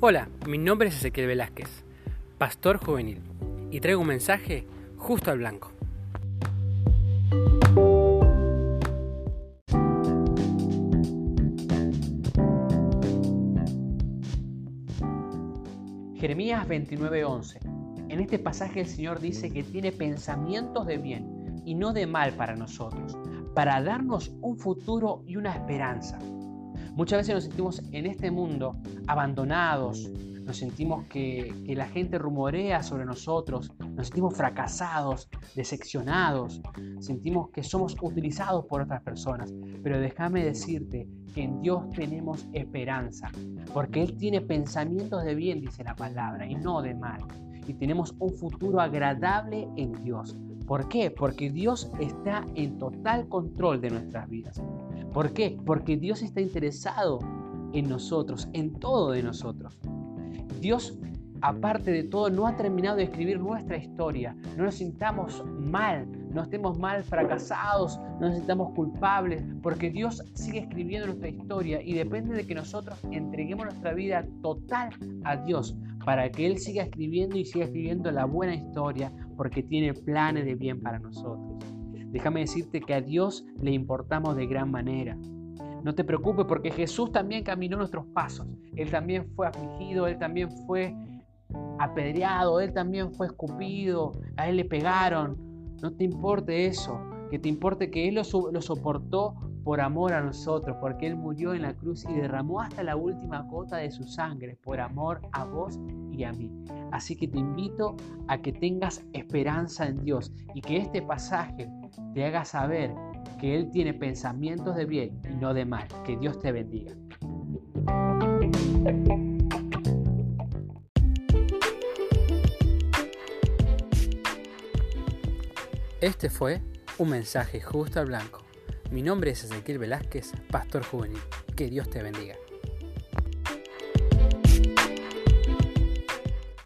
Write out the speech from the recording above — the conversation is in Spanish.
Hola, mi nombre es Ezequiel Velázquez, pastor juvenil, y traigo un mensaje justo al blanco. Jeremías 29:11. En este pasaje el Señor dice que tiene pensamientos de bien y no de mal para nosotros, para darnos un futuro y una esperanza. Muchas veces nos sentimos en este mundo abandonados, nos sentimos que, la gente rumorea sobre nosotros, nos sentimos fracasados, decepcionados, sentimos que somos utilizados por otras personas. Pero déjame decirte que en Dios tenemos esperanza, porque Él tiene pensamientos de bien, dice la palabra, y no de mal. Y tenemos un futuro agradable en Dios. ¿Por qué? Porque Dios está en total control de nuestras vidas. ¿Por qué? Porque Dios está interesado en nosotros, en todo de nosotros. Dios, aparte de todo, no ha terminado de escribir nuestra historia. No nos sintamos mal, no estemos mal fracasados, no nos sintamos culpables, porque Dios sigue escribiendo nuestra historia y depende de que nosotros entreguemos nuestra vida total a Dios para que Él siga escribiendo y siga escribiendo la buena historia, porque tiene planes de bien para nosotros. Déjame decirte que a Dios le importamos de gran manera. No te preocupes porque Jesús también caminó nuestros pasos. Él también fue afligido, Él también fue apedreado, Él también fue escupido, a Él le pegaron. No te importe eso, que te importe que Él lo, lo soportó por amor a nosotros, porque Él murió en la cruz y derramó hasta la última gota de su sangre por amor a vos y a mí. Así que te invito a que tengas esperanza en Dios y que este pasaje te haga saber que Él tiene pensamientos de bien y no de mal. Que Dios te bendiga. Este fue un mensaje justo al blanco mi nombre es Ezequiel Velázquez, pastor juvenil. Que Dios te bendiga.